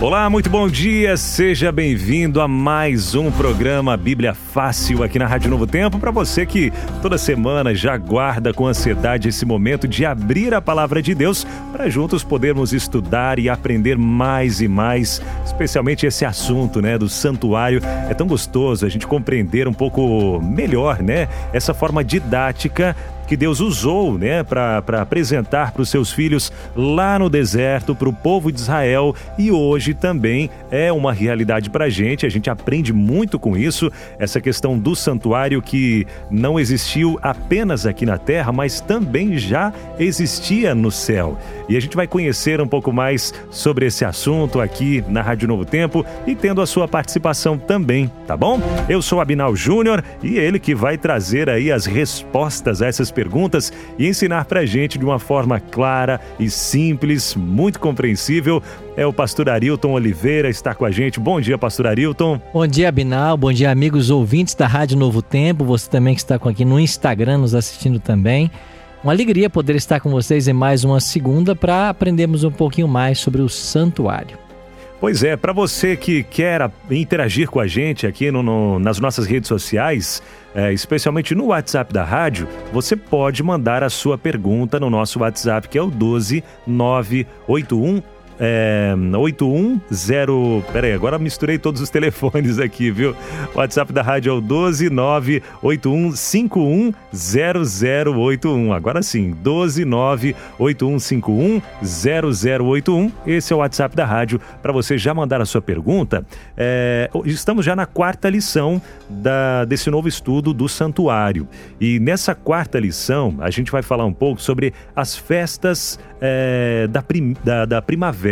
Olá, muito bom dia. Seja bem-vindo a mais um programa Bíblia Fácil aqui na Rádio Novo Tempo. Para você que toda semana já guarda com ansiedade esse momento de abrir a palavra de Deus para juntos podermos estudar e aprender mais e mais, especialmente esse assunto, né, do santuário. É tão gostoso a gente compreender um pouco melhor, né, essa forma didática que Deus usou né, para apresentar para os seus filhos lá no deserto, para o povo de Israel e hoje também é uma realidade para a gente. A gente aprende muito com isso, essa questão do santuário que não existiu apenas aqui na terra, mas também já existia no céu. E a gente vai conhecer um pouco mais sobre esse assunto aqui na Rádio Novo Tempo e tendo a sua participação também, tá bom? Eu sou Abinal Júnior e ele que vai trazer aí as respostas a essas perguntas e ensinar pra gente de uma forma clara e simples, muito compreensível. É o pastor Arilton Oliveira, está com a gente. Bom dia, pastor Arilton. Bom dia, Abinal. Bom dia, amigos ouvintes da Rádio Novo Tempo. Você também que está aqui no Instagram nos assistindo também. Uma alegria poder estar com vocês em mais uma segunda para aprendermos um pouquinho mais sobre o santuário. Pois é, para você que quer interagir com a gente aqui no, no, nas nossas redes sociais, é, especialmente no WhatsApp da rádio, você pode mandar a sua pergunta no nosso WhatsApp, que é o 12 981 é, 810. Peraí, agora misturei todos os telefones aqui, viu? O WhatsApp da rádio é o 12981510081. Agora sim, 12981510081. Esse é o WhatsApp da rádio para você já mandar a sua pergunta. É, estamos já na quarta lição da, desse novo estudo do santuário. E nessa quarta lição, a gente vai falar um pouco sobre as festas é, da, prim, da, da, primavera.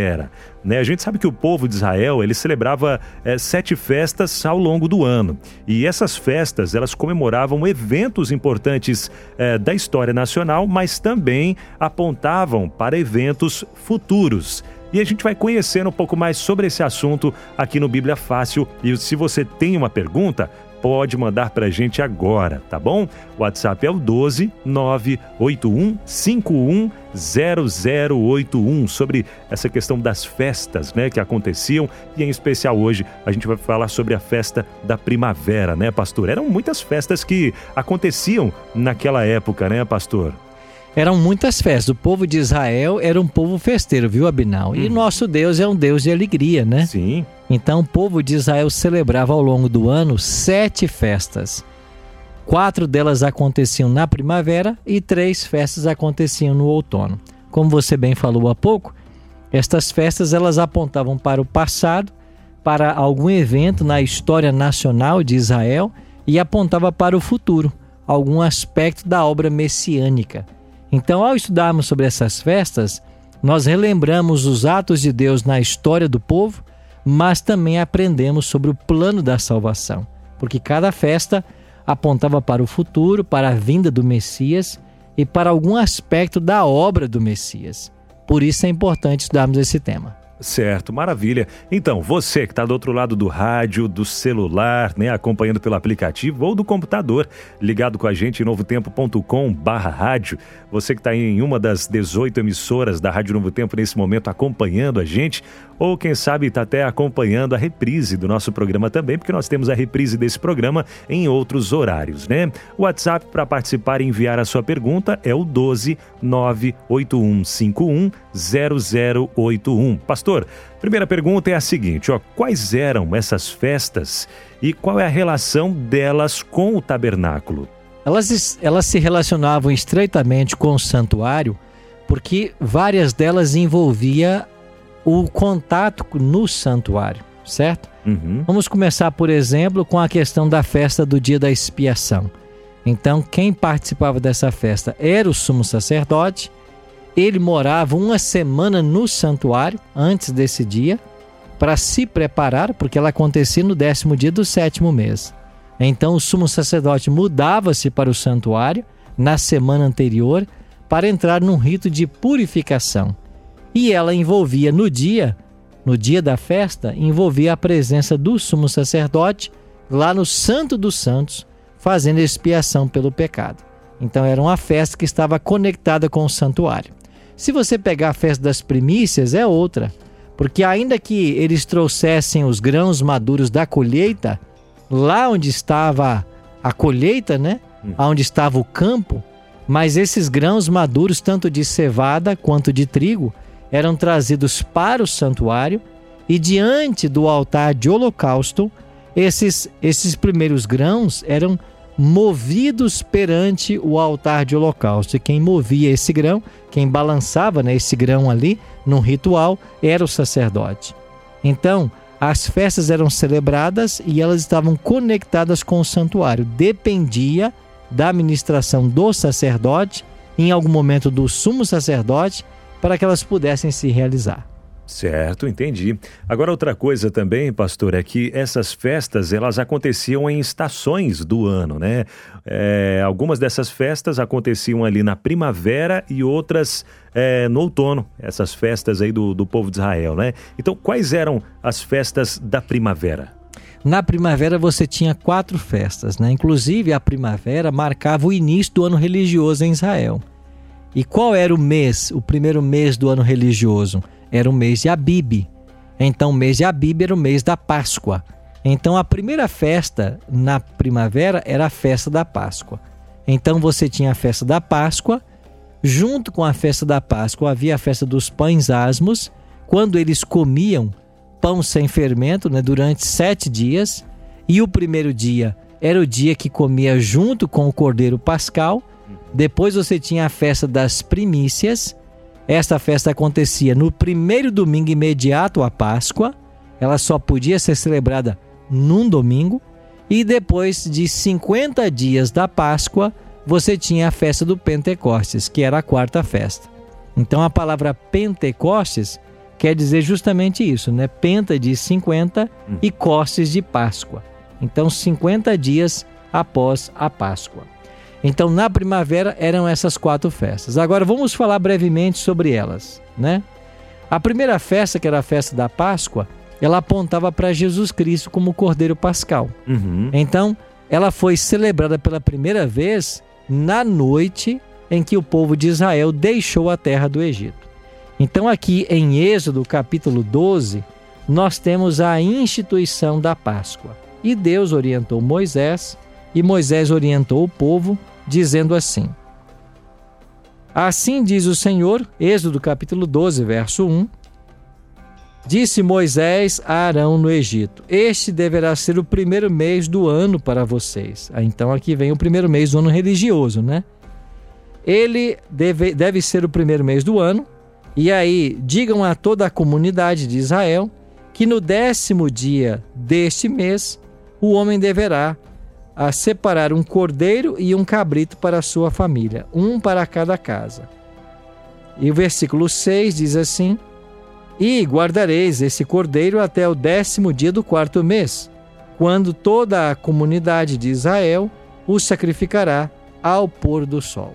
Né? A gente sabe que o povo de Israel ele celebrava é, sete festas ao longo do ano. E essas festas elas comemoravam eventos importantes é, da história nacional, mas também apontavam para eventos futuros. E a gente vai conhecendo um pouco mais sobre esse assunto aqui no Bíblia Fácil. E se você tem uma pergunta, pode mandar para a gente agora, tá bom? O WhatsApp é o 12 981 51 0081 sobre essa questão das festas, né, que aconteciam e em especial hoje a gente vai falar sobre a festa da primavera, né, pastor? Eram muitas festas que aconteciam naquela época, né, pastor? Eram muitas festas. O povo de Israel era um povo festeiro, viu, Abinal? E hum. nosso Deus é um Deus de alegria, né? Sim. Então, o povo de Israel celebrava ao longo do ano sete festas. Quatro delas aconteciam na primavera e três festas aconteciam no outono. Como você bem falou há pouco, estas festas elas apontavam para o passado, para algum evento na história nacional de Israel e apontava para o futuro, algum aspecto da obra messiânica. Então, ao estudarmos sobre essas festas, nós relembramos os atos de Deus na história do povo, mas também aprendemos sobre o plano da salvação, porque cada festa apontava para o futuro, para a vinda do Messias e para algum aspecto da obra do Messias. Por isso é importante estudarmos esse tema. Certo, maravilha. Então, você que está do outro lado do rádio, do celular, né, acompanhando pelo aplicativo ou do computador, ligado com a gente em novotempo.com barra rádio, você que está em uma das 18 emissoras da Rádio Novo Tempo nesse momento acompanhando a gente, ou quem sabe está até acompanhando a reprise do nosso programa também, porque nós temos a reprise desse programa em outros horários, né? O WhatsApp para participar e enviar a sua pergunta é o 12 98151 0081. Pastor, primeira pergunta é a seguinte, ó, quais eram essas festas e qual é a relação delas com o tabernáculo? Elas, elas se relacionavam estreitamente com o santuário porque várias delas envolvia o contato no santuário, certo? Uhum. Vamos começar, por exemplo, com a questão da festa do dia da expiação. Então, quem participava dessa festa era o sumo sacerdote. Ele morava uma semana no santuário antes desse dia para se preparar, porque ela acontecia no décimo dia do sétimo mês. Então o sumo sacerdote mudava-se para o santuário na semana anterior para entrar num rito de purificação. E ela envolvia no dia, no dia da festa, envolvia a presença do sumo sacerdote lá no Santo dos Santos, fazendo expiação pelo pecado. Então era uma festa que estava conectada com o santuário. Se você pegar a festa das primícias, é outra, porque ainda que eles trouxessem os grãos maduros da colheita, lá onde estava a colheita, né? Hum. Onde estava o campo, mas esses grãos maduros, tanto de cevada quanto de trigo, eram trazidos para o santuário e diante do altar de holocausto, esses, esses primeiros grãos eram movidos perante o altar de holocausto. E quem movia esse grão, quem balançava né, esse grão ali num ritual, era o sacerdote. Então, as festas eram celebradas e elas estavam conectadas com o santuário. Dependia da administração do sacerdote, em algum momento do sumo sacerdote, para que elas pudessem se realizar. Certo, entendi. Agora outra coisa também, pastor, é que essas festas elas aconteciam em estações do ano, né? É, algumas dessas festas aconteciam ali na primavera e outras é, no outono. Essas festas aí do, do povo de Israel, né? Então, quais eram as festas da primavera? Na primavera você tinha quatro festas, né? Inclusive a primavera marcava o início do ano religioso em Israel. E qual era o mês, o primeiro mês do ano religioso? era o mês de Abib. Então, o mês de Abib era o mês da Páscoa. Então, a primeira festa na primavera era a festa da Páscoa. Então, você tinha a festa da Páscoa. Junto com a festa da Páscoa havia a festa dos pães asmos, quando eles comiam pão sem fermento né, durante sete dias. E o primeiro dia era o dia que comia junto com o cordeiro pascal. Depois você tinha a festa das primícias, esta festa acontecia no primeiro domingo imediato à Páscoa, ela só podia ser celebrada num domingo, e depois de 50 dias da Páscoa, você tinha a festa do Pentecostes, que era a quarta festa. Então a palavra Pentecostes quer dizer justamente isso, né? Penta de 50 hum. e Costes de Páscoa. Então 50 dias após a Páscoa. Então, na primavera eram essas quatro festas. Agora vamos falar brevemente sobre elas, né? A primeira festa, que era a festa da Páscoa, ela apontava para Jesus Cristo como Cordeiro Pascal. Uhum. Então, ela foi celebrada pela primeira vez na noite em que o povo de Israel deixou a terra do Egito. Então, aqui em Êxodo capítulo 12, nós temos a instituição da Páscoa. E Deus orientou Moisés, e Moisés orientou o povo dizendo assim: Assim diz o Senhor, Êxodo capítulo 12, verso 1. Disse Moisés a Arão no Egito: Este deverá ser o primeiro mês do ano para vocês. Ah, então aqui vem o primeiro mês do ano religioso, né? Ele deve, deve ser o primeiro mês do ano. E aí, digam a toda a comunidade de Israel que no décimo dia deste mês o homem deverá a separar um cordeiro e um cabrito para a sua família, um para cada casa. E o versículo 6 diz assim: E guardareis esse cordeiro até o décimo dia do quarto mês, quando toda a comunidade de Israel o sacrificará ao pôr do sol.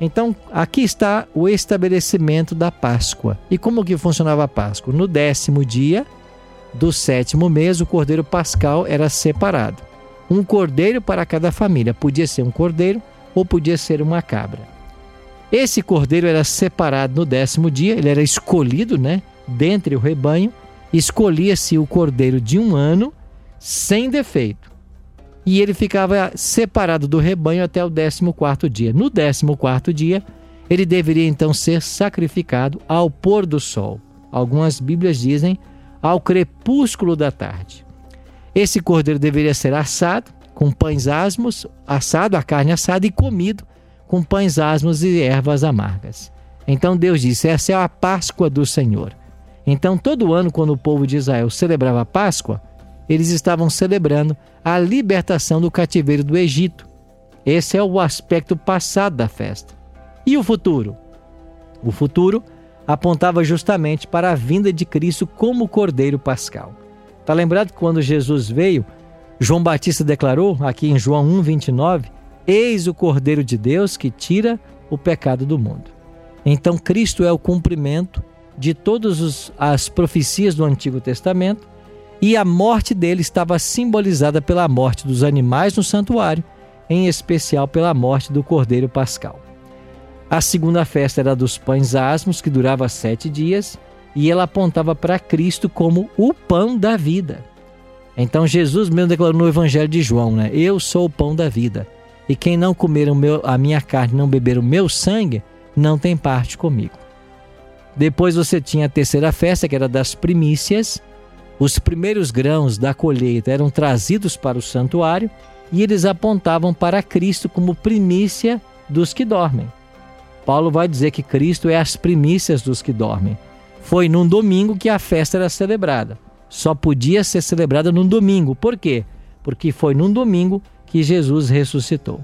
Então, aqui está o estabelecimento da Páscoa. E como que funcionava a Páscoa? No décimo dia do sétimo mês, o cordeiro pascal era separado um cordeiro para cada família. Podia ser um cordeiro ou podia ser uma cabra. Esse cordeiro era separado no décimo dia, ele era escolhido, né, dentre o rebanho. Escolhia-se o cordeiro de um ano sem defeito. E ele ficava separado do rebanho até o décimo quarto dia. No décimo quarto dia, ele deveria então ser sacrificado ao pôr do sol. Algumas Bíblias dizem ao crepúsculo da tarde. Esse cordeiro deveria ser assado com pães asmos, assado, a carne assada e comido com pães asmos e ervas amargas. Então Deus disse: essa é a Páscoa do Senhor. Então, todo ano, quando o povo de Israel celebrava a Páscoa, eles estavam celebrando a libertação do cativeiro do Egito. Esse é o aspecto passado da festa. E o futuro? O futuro apontava justamente para a vinda de Cristo como Cordeiro Pascal. Está lembrado que quando Jesus veio, João Batista declarou, aqui em João 1,29, Eis o Cordeiro de Deus que tira o pecado do mundo. Então, Cristo é o cumprimento de todas as profecias do Antigo Testamento e a morte dele estava simbolizada pela morte dos animais no santuário, em especial pela morte do Cordeiro Pascal. A segunda festa era dos pães asmos, que durava sete dias, e ela apontava para Cristo como o pão da vida. Então Jesus mesmo declarou no Evangelho de João, né? Eu sou o pão da vida. E quem não comer meu, a minha carne, não beber o meu sangue, não tem parte comigo. Depois você tinha a terceira festa, que era das primícias. Os primeiros grãos da colheita eram trazidos para o santuário e eles apontavam para Cristo como primícia dos que dormem. Paulo vai dizer que Cristo é as primícias dos que dormem. Foi num domingo que a festa era celebrada. Só podia ser celebrada num domingo. Por quê? Porque foi num domingo que Jesus ressuscitou.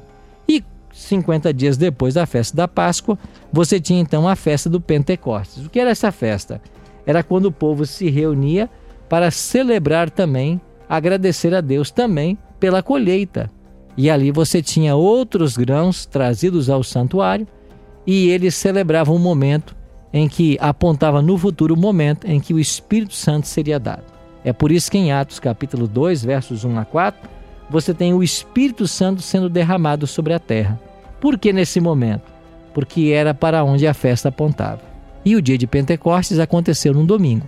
50 dias depois da festa da Páscoa, você tinha então a festa do Pentecostes. O que era essa festa? Era quando o povo se reunia para celebrar também, agradecer a Deus também pela colheita. E ali você tinha outros grãos trazidos ao santuário e eles celebravam um momento em que apontava no futuro o momento em que o Espírito Santo seria dado. É por isso que em Atos capítulo 2, versos 1 a 4, você tem o Espírito Santo sendo derramado sobre a terra. Por que nesse momento? Porque era para onde a festa apontava. E o dia de Pentecostes aconteceu num domingo.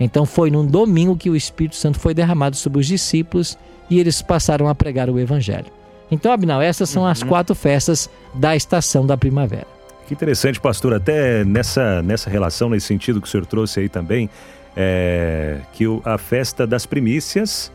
Então foi num domingo que o Espírito Santo foi derramado sobre os discípulos e eles passaram a pregar o Evangelho. Então, Abinal, essas são as uhum. quatro festas da estação da primavera. Que interessante, pastor. Até nessa, nessa relação, nesse sentido que o senhor trouxe aí também, é, que a festa das primícias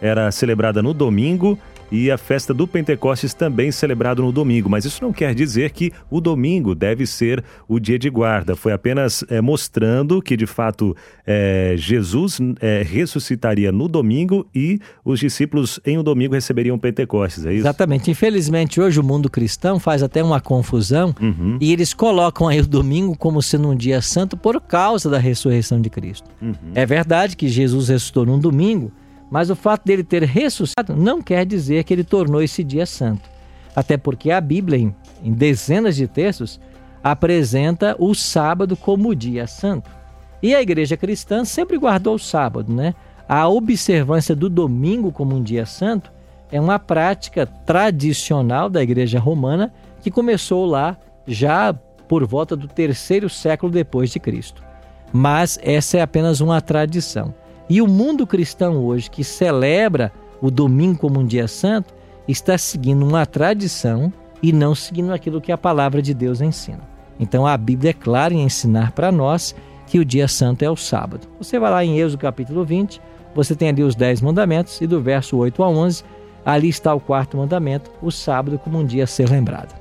era celebrada no domingo e a festa do Pentecostes também celebrado no domingo. Mas isso não quer dizer que o domingo deve ser o dia de guarda. Foi apenas é, mostrando que, de fato, é, Jesus é, ressuscitaria no domingo e os discípulos em um domingo receberiam o Pentecostes, é isso? Exatamente. Infelizmente, hoje o mundo cristão faz até uma confusão uhum. e eles colocam aí o domingo como sendo um dia santo por causa da ressurreição de Cristo. Uhum. É verdade que Jesus ressuscitou num domingo, mas o fato dele ter ressuscitado não quer dizer que ele tornou esse dia santo. Até porque a Bíblia, em, em dezenas de textos, apresenta o sábado como dia santo. E a igreja cristã sempre guardou o sábado, né? A observância do domingo como um dia santo é uma prática tradicional da igreja romana que começou lá já por volta do terceiro século depois de Cristo. Mas essa é apenas uma tradição. E o mundo cristão hoje, que celebra o domingo como um dia santo, está seguindo uma tradição e não seguindo aquilo que a palavra de Deus ensina. Então a Bíblia é clara em ensinar para nós que o dia santo é o sábado. Você vai lá em Êxodo capítulo 20, você tem ali os 10 mandamentos e do verso 8 a 11, ali está o quarto mandamento, o sábado como um dia a ser lembrado.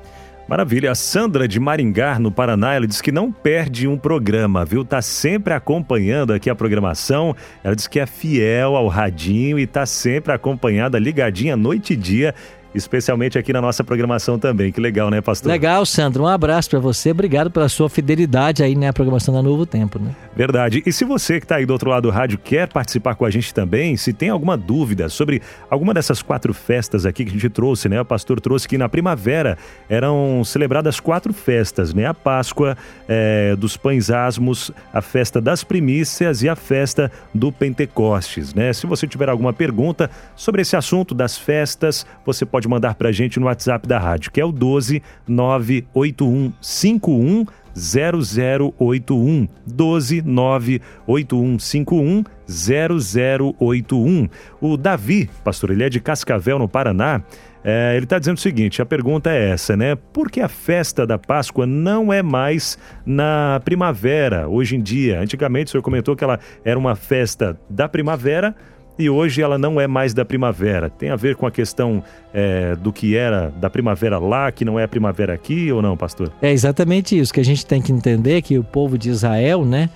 Maravilha. A Sandra de Maringá, no Paraná, ela diz que não perde um programa, viu? Tá sempre acompanhando aqui a programação. Ela diz que é fiel ao radinho e tá sempre acompanhada, ligadinha noite e dia especialmente aqui na nossa programação também. Que legal, né, pastor? Legal, Sandro. Um abraço para você. Obrigado pela sua fidelidade aí, né, programação da Novo Tempo, né? Verdade. E se você que está aí do outro lado do rádio quer participar com a gente também, se tem alguma dúvida sobre alguma dessas quatro festas aqui que a gente trouxe, né? O pastor trouxe que na primavera eram celebradas quatro festas, né? A Páscoa é, dos Pães Asmos, a festa das primícias e a festa do Pentecostes, né? Se você tiver alguma pergunta sobre esse assunto das festas, você pode pode mandar para a gente no WhatsApp da rádio, que é o 12 98151 0081 12 98151 0081. O Davi, pastor, ele é de Cascavel, no Paraná. É, ele está dizendo o seguinte: a pergunta é essa, né? Por que a festa da Páscoa não é mais na primavera, hoje em dia? Antigamente o senhor comentou que ela era uma festa da primavera, e hoje ela não é mais da primavera. Tem a ver com a questão é, do que era da primavera lá, que não é a primavera aqui ou não, pastor? É exatamente isso que a gente tem que entender que o povo de Israel, né?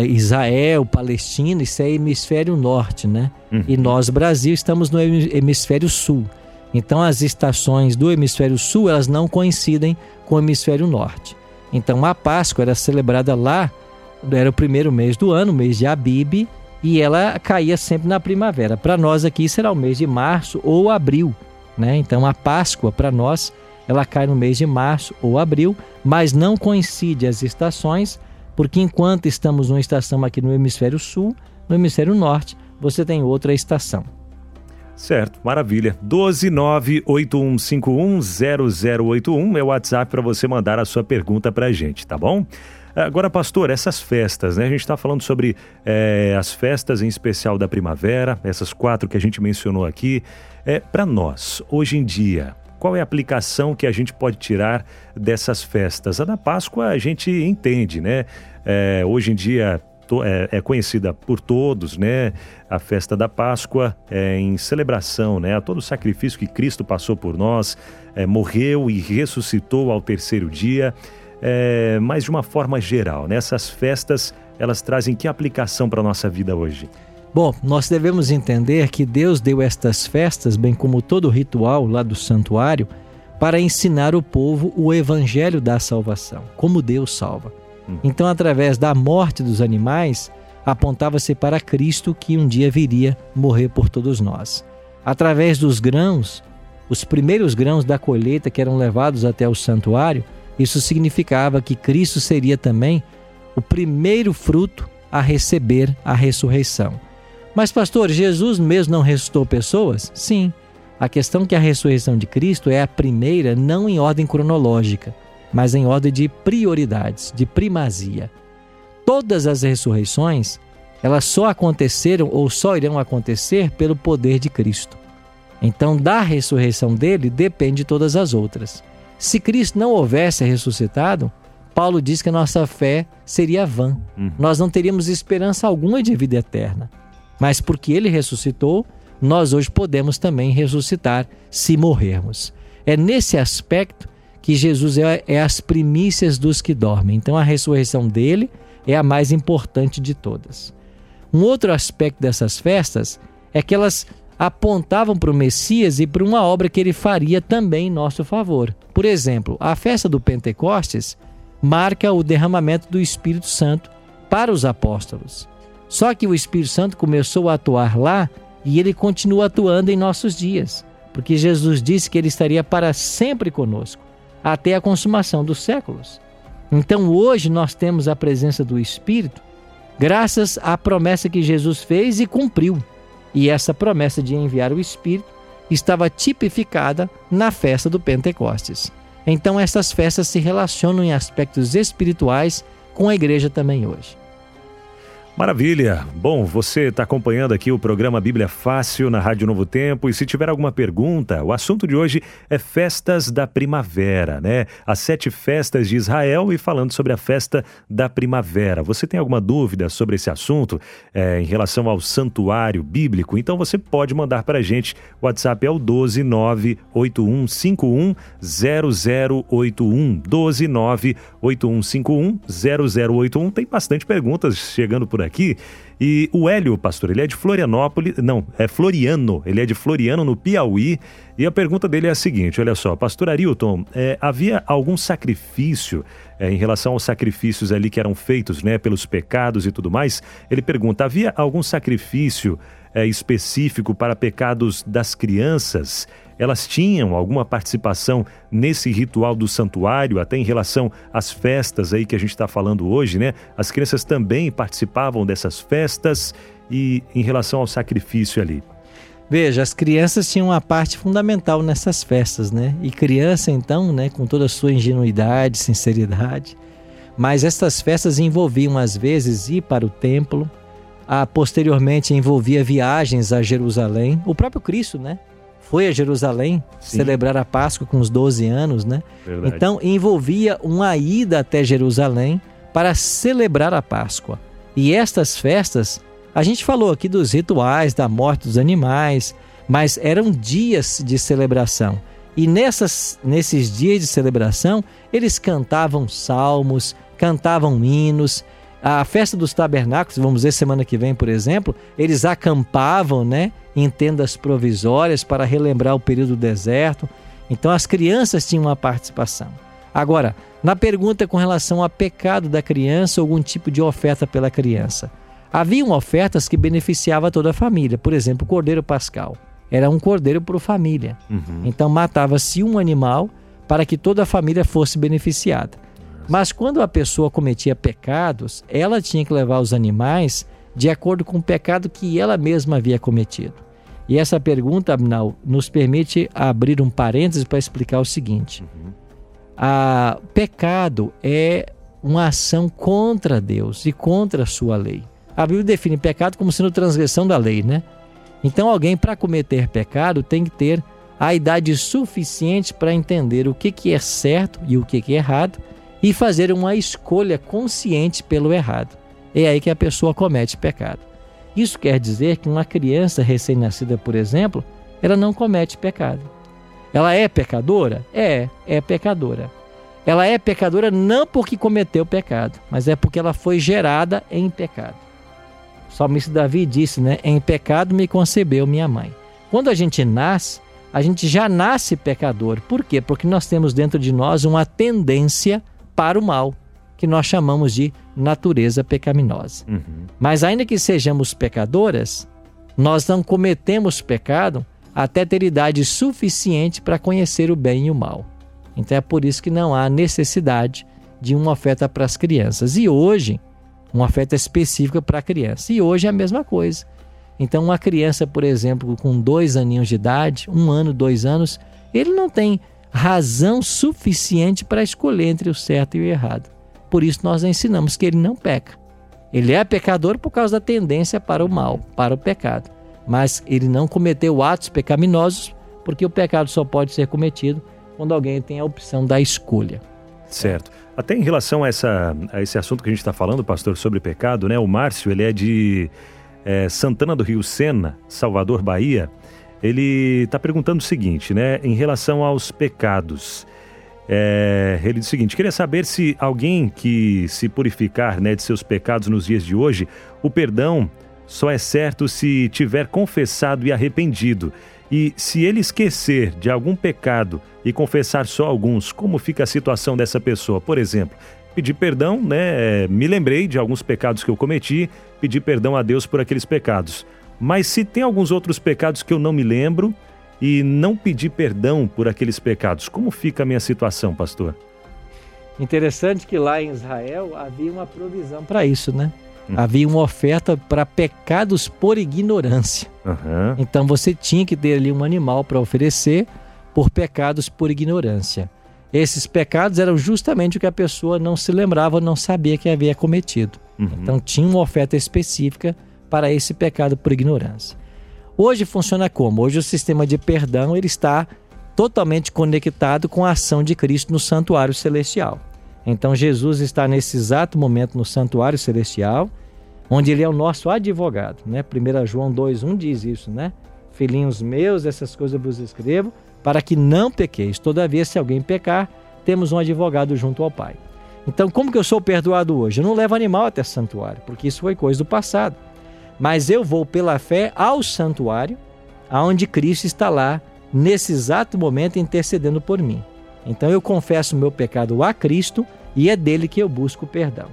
Israel, Palestina, isso é hemisfério norte, né? Uhum. E nós, Brasil, estamos no hemisfério sul. Então as estações do hemisfério sul, elas não coincidem com o hemisfério norte. Então a Páscoa era celebrada lá, era o primeiro mês do ano, mês de Abib, e ela caía sempre na primavera. Para nós aqui será o mês de março ou abril, né? Então a Páscoa para nós ela cai no mês de março ou abril, mas não coincide as estações, porque enquanto estamos numa estação aqui no hemisfério sul, no hemisfério norte você tem outra estação. Certo, maravilha. 12981510081 é o WhatsApp para você mandar a sua pergunta para a gente, tá bom? Agora, pastor, essas festas, né? A gente está falando sobre é, as festas em especial da primavera, essas quatro que a gente mencionou aqui. É, para nós, hoje em dia, qual é a aplicação que a gente pode tirar dessas festas? A da Páscoa a gente entende, né? É, hoje em dia é, é, conhecida por todos, né? A festa da Páscoa é em celebração, né? A todo o sacrifício que Cristo passou por nós, é, morreu e ressuscitou ao terceiro dia é, mas de uma forma geral, né? essas festas elas trazem que aplicação para a nossa vida hoje? Bom, nós devemos entender que Deus deu estas festas, bem como todo o ritual lá do santuário, para ensinar o povo o evangelho da salvação, como Deus salva. Hum. Então, através da morte dos animais, apontava-se para Cristo que um dia viria morrer por todos nós. Através dos grãos, os primeiros grãos da colheita que eram levados até o santuário, isso significava que Cristo seria também o primeiro fruto a receber a ressurreição. Mas, pastor, Jesus mesmo não ressuscitou pessoas? Sim. A questão é que a ressurreição de Cristo é a primeira, não em ordem cronológica, mas em ordem de prioridades, de primazia. Todas as ressurreições, elas só aconteceram ou só irão acontecer pelo poder de Cristo. Então, da ressurreição dele depende todas as outras. Se Cristo não houvesse ressuscitado, Paulo diz que a nossa fé seria vã. Uhum. Nós não teríamos esperança alguma de vida eterna. Mas porque ele ressuscitou, nós hoje podemos também ressuscitar se morrermos. É nesse aspecto que Jesus é, é as primícias dos que dormem. Então a ressurreição dele é a mais importante de todas. Um outro aspecto dessas festas é que elas apontavam para o Messias e para uma obra que ele faria também em nosso favor. Por exemplo, a festa do Pentecostes marca o derramamento do Espírito Santo para os apóstolos. Só que o Espírito Santo começou a atuar lá e ele continua atuando em nossos dias, porque Jesus disse que ele estaria para sempre conosco, até a consumação dos séculos. Então hoje nós temos a presença do Espírito, graças à promessa que Jesus fez e cumpriu. E essa promessa de enviar o Espírito estava tipificada na festa do Pentecostes. Então, essas festas se relacionam em aspectos espirituais com a igreja também hoje. Maravilha! Bom, você está acompanhando aqui o programa Bíblia Fácil na Rádio Novo Tempo e se tiver alguma pergunta, o assunto de hoje é festas da primavera, né? As sete festas de Israel e falando sobre a festa da primavera. Você tem alguma dúvida sobre esse assunto é, em relação ao santuário bíblico? Então você pode mandar para a gente. O WhatsApp é o 12981510081. 12981510081. Tem bastante perguntas chegando por aqui. E o Hélio, pastor, ele é de Florianópolis, não, é Floriano, ele é de Floriano, no Piauí. E a pergunta dele é a seguinte: olha só, pastor Arilton, é, havia algum sacrifício é, em relação aos sacrifícios ali que eram feitos né, pelos pecados e tudo mais? Ele pergunta: havia algum sacrifício é, específico para pecados das crianças? Elas tinham alguma participação nesse ritual do santuário, até em relação às festas aí que a gente está falando hoje, né? As crianças também participavam dessas festas e em relação ao sacrifício ali. Veja, as crianças tinham uma parte fundamental nessas festas, né? E criança, então, né, com toda a sua ingenuidade, sinceridade. Mas essas festas envolviam, às vezes, ir para o templo, a, posteriormente envolvia viagens a Jerusalém. O próprio Cristo, né? Foi a Jerusalém Sim. celebrar a Páscoa com os 12 anos, né? Verdade. Então envolvia uma ida até Jerusalém para celebrar a Páscoa. E estas festas, a gente falou aqui dos rituais da morte dos animais, mas eram dias de celebração. E nessas, nesses dias de celebração, eles cantavam salmos, cantavam hinos. A festa dos tabernáculos, vamos ver semana que vem, por exemplo, eles acampavam, né? em tendas provisórias para relembrar o período do deserto. Então as crianças tinham uma participação. Agora, na pergunta com relação a pecado da criança, algum tipo de oferta pela criança. Haviam ofertas que beneficiavam toda a família. Por exemplo, o cordeiro pascal. Era um cordeiro por família. Uhum. Então matava-se um animal para que toda a família fosse beneficiada. Mas quando a pessoa cometia pecados, ela tinha que levar os animais de acordo com o pecado que ela mesma havia cometido. E essa pergunta, Abnal, nos permite abrir um parênteses para explicar o seguinte: uhum. a pecado é uma ação contra Deus e contra a sua lei. A Bíblia define pecado como sendo transgressão da lei, né? Então, alguém para cometer pecado tem que ter a idade suficiente para entender o que, que é certo e o que, que é errado e fazer uma escolha consciente pelo errado. É aí que a pessoa comete pecado. Isso quer dizer que uma criança recém-nascida, por exemplo, ela não comete pecado. Ela é pecadora? É, é pecadora. Ela é pecadora não porque cometeu pecado, mas é porque ela foi gerada em pecado. O salmista Davi disse, né? Em pecado me concebeu minha mãe. Quando a gente nasce, a gente já nasce pecador. Por quê? Porque nós temos dentro de nós uma tendência para o mal, que nós chamamos de natureza pecaminosa. Uhum. Mas ainda que sejamos pecadoras, nós não cometemos pecado até ter idade suficiente para conhecer o bem e o mal. Então é por isso que não há necessidade de uma oferta para as crianças. E hoje, uma oferta específica para a criança. E hoje é a mesma coisa. Então, uma criança, por exemplo, com dois aninhos de idade, um ano, dois anos, ele não tem razão suficiente para escolher entre o certo e o errado. Por isso, nós ensinamos que ele não peca. Ele é pecador por causa da tendência para o mal, para o pecado. Mas ele não cometeu atos pecaminosos, porque o pecado só pode ser cometido quando alguém tem a opção da escolha. Certo. Até em relação a, essa, a esse assunto que a gente está falando, pastor, sobre pecado, né? O Márcio, ele é de é, Santana do Rio Sena, Salvador, Bahia. Ele está perguntando o seguinte, né? Em relação aos pecados. É, ele diz o seguinte: queria saber se alguém que se purificar né, de seus pecados nos dias de hoje, o perdão só é certo se tiver confessado e arrependido. E se ele esquecer de algum pecado e confessar só alguns, como fica a situação dessa pessoa? Por exemplo, pedir perdão, né? Me lembrei de alguns pecados que eu cometi, pedir perdão a Deus por aqueles pecados. Mas se tem alguns outros pecados que eu não me lembro e não pedir perdão por aqueles pecados, como fica a minha situação, pastor? Interessante que lá em Israel havia uma provisão para isso, né? Hum. Havia uma oferta para pecados por ignorância. Uhum. Então você tinha que ter ali um animal para oferecer por pecados por ignorância. Esses pecados eram justamente o que a pessoa não se lembrava, não sabia que havia cometido. Uhum. Então tinha uma oferta específica para esse pecado por ignorância. Hoje funciona como? Hoje o sistema de perdão ele está totalmente conectado com a ação de Cristo no santuário celestial. Então Jesus está nesse exato momento no santuário celestial, onde ele é o nosso advogado, né? 1 João 2:1 diz isso, né? Filhinhos meus, essas coisas vos escrevo para que não pequeis. Todavia, se alguém pecar, temos um advogado junto ao Pai. Então, como que eu sou perdoado hoje? Eu não levo animal até santuário, porque isso foi coisa do passado. Mas eu vou pela fé ao santuário, aonde Cristo está lá nesse exato momento intercedendo por mim. Então eu confesso o meu pecado a Cristo e é dele que eu busco perdão.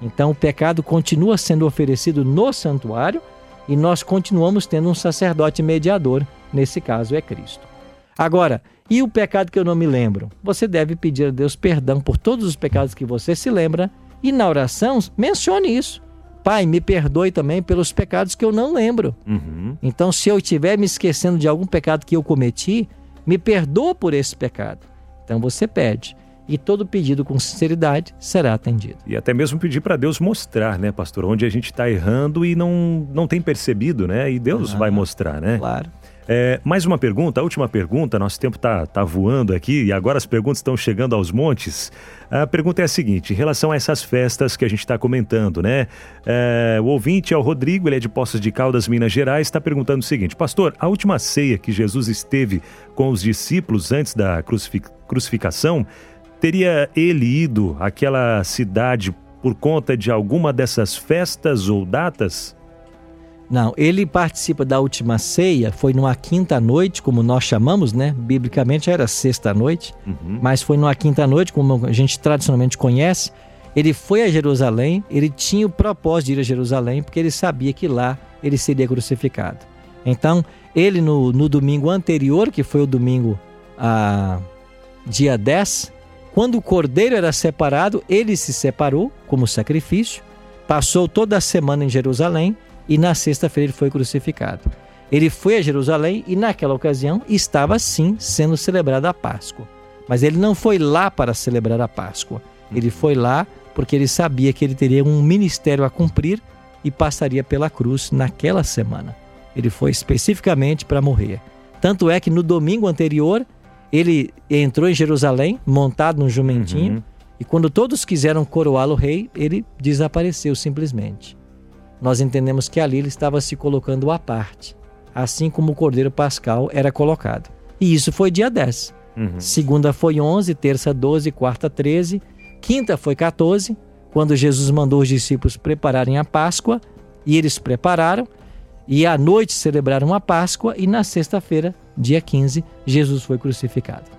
Então o pecado continua sendo oferecido no santuário e nós continuamos tendo um sacerdote mediador, nesse caso é Cristo. Agora, e o pecado que eu não me lembro? Você deve pedir a Deus perdão por todos os pecados que você se lembra e na oração mencione isso. Pai, me perdoe também pelos pecados que eu não lembro. Uhum. Então, se eu estiver me esquecendo de algum pecado que eu cometi, me perdoa por esse pecado. Então você pede. E todo pedido com sinceridade será atendido. E até mesmo pedir para Deus mostrar, né, pastor, onde a gente está errando e não, não tem percebido, né? E Deus vai mostrar, né? Claro. É, mais uma pergunta, a última pergunta, nosso tempo está tá voando aqui e agora as perguntas estão chegando aos montes. A pergunta é a seguinte, em relação a essas festas que a gente está comentando, né? É, o ouvinte é o Rodrigo, ele é de Poços de Caldas, Minas Gerais, está perguntando o seguinte, pastor, a última ceia que Jesus esteve com os discípulos antes da crucificação, teria ele ido àquela cidade por conta de alguma dessas festas ou datas? Não, ele participa da última ceia, foi numa quinta noite, como nós chamamos, né? Biblicamente era sexta noite, uhum. mas foi numa quinta noite, como a gente tradicionalmente conhece. Ele foi a Jerusalém, ele tinha o propósito de ir a Jerusalém, porque ele sabia que lá ele seria crucificado. Então, ele no, no domingo anterior, que foi o domingo a, dia 10, quando o cordeiro era separado, ele se separou como sacrifício, passou toda a semana em Jerusalém e na sexta-feira ele foi crucificado. Ele foi a Jerusalém e naquela ocasião estava sim sendo celebrada a Páscoa. Mas ele não foi lá para celebrar a Páscoa. Ele foi lá porque ele sabia que ele teria um ministério a cumprir e passaria pela cruz naquela semana. Ele foi especificamente para morrer. Tanto é que no domingo anterior, ele entrou em Jerusalém, montado num jumentinho, uhum. e quando todos quiseram coroá-lo rei, ele desapareceu simplesmente. Nós entendemos que ali ele estava se colocando à parte, assim como o cordeiro pascal era colocado. E isso foi dia 10. Uhum. Segunda foi 11, terça 12, quarta 13, quinta foi 14, quando Jesus mandou os discípulos prepararem a Páscoa, e eles prepararam, e à noite celebraram a Páscoa, e na sexta-feira, dia 15, Jesus foi crucificado.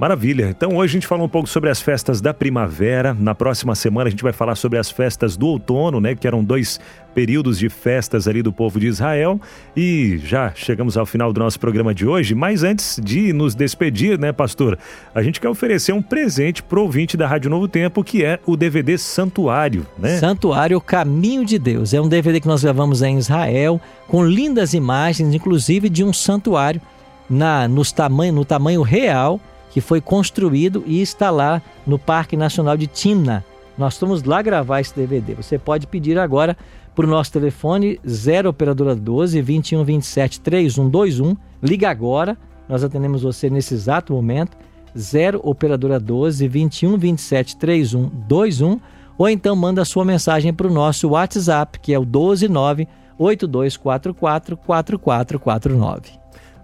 Maravilha. Então hoje a gente falou um pouco sobre as festas da primavera. Na próxima semana a gente vai falar sobre as festas do outono, né? Que eram dois períodos de festas ali do povo de Israel. E já chegamos ao final do nosso programa de hoje. Mas antes de nos despedir, né, pastor? A gente quer oferecer um presente pro ouvinte da Rádio Novo Tempo, que é o DVD Santuário, né? Santuário Caminho de Deus. É um DVD que nós levamos em Israel, com lindas imagens, inclusive de um santuário na, nos tamanho, no tamanho real que foi construído e está lá no Parque Nacional de Timna. Nós estamos lá gravar esse DVD. Você pode pedir agora para o nosso telefone 0 operadora 12 21 27 3121. Liga agora, nós atendemos você nesse exato momento. 0 operadora 12 21 27 3121 ou então manda sua mensagem para o nosso WhatsApp, que é o 129 8244 4449.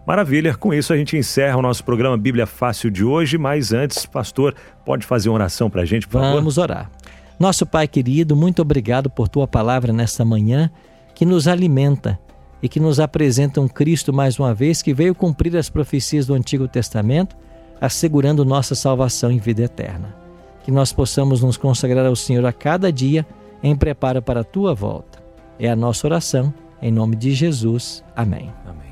Maravilha, com isso a gente encerra o nosso programa Bíblia Fácil de hoje, mas antes, pastor, pode fazer uma oração para a gente, por favor? Vamos orar. Nosso Pai querido, muito obrigado por tua palavra nesta manhã, que nos alimenta e que nos apresenta um Cristo mais uma vez que veio cumprir as profecias do Antigo Testamento, assegurando nossa salvação em vida eterna. Que nós possamos nos consagrar ao Senhor a cada dia em preparo para a tua volta. É a nossa oração, em nome de Jesus. Amém. Amém.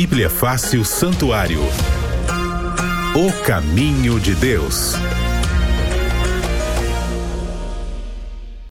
Bíblia Fácil Santuário. O caminho de Deus.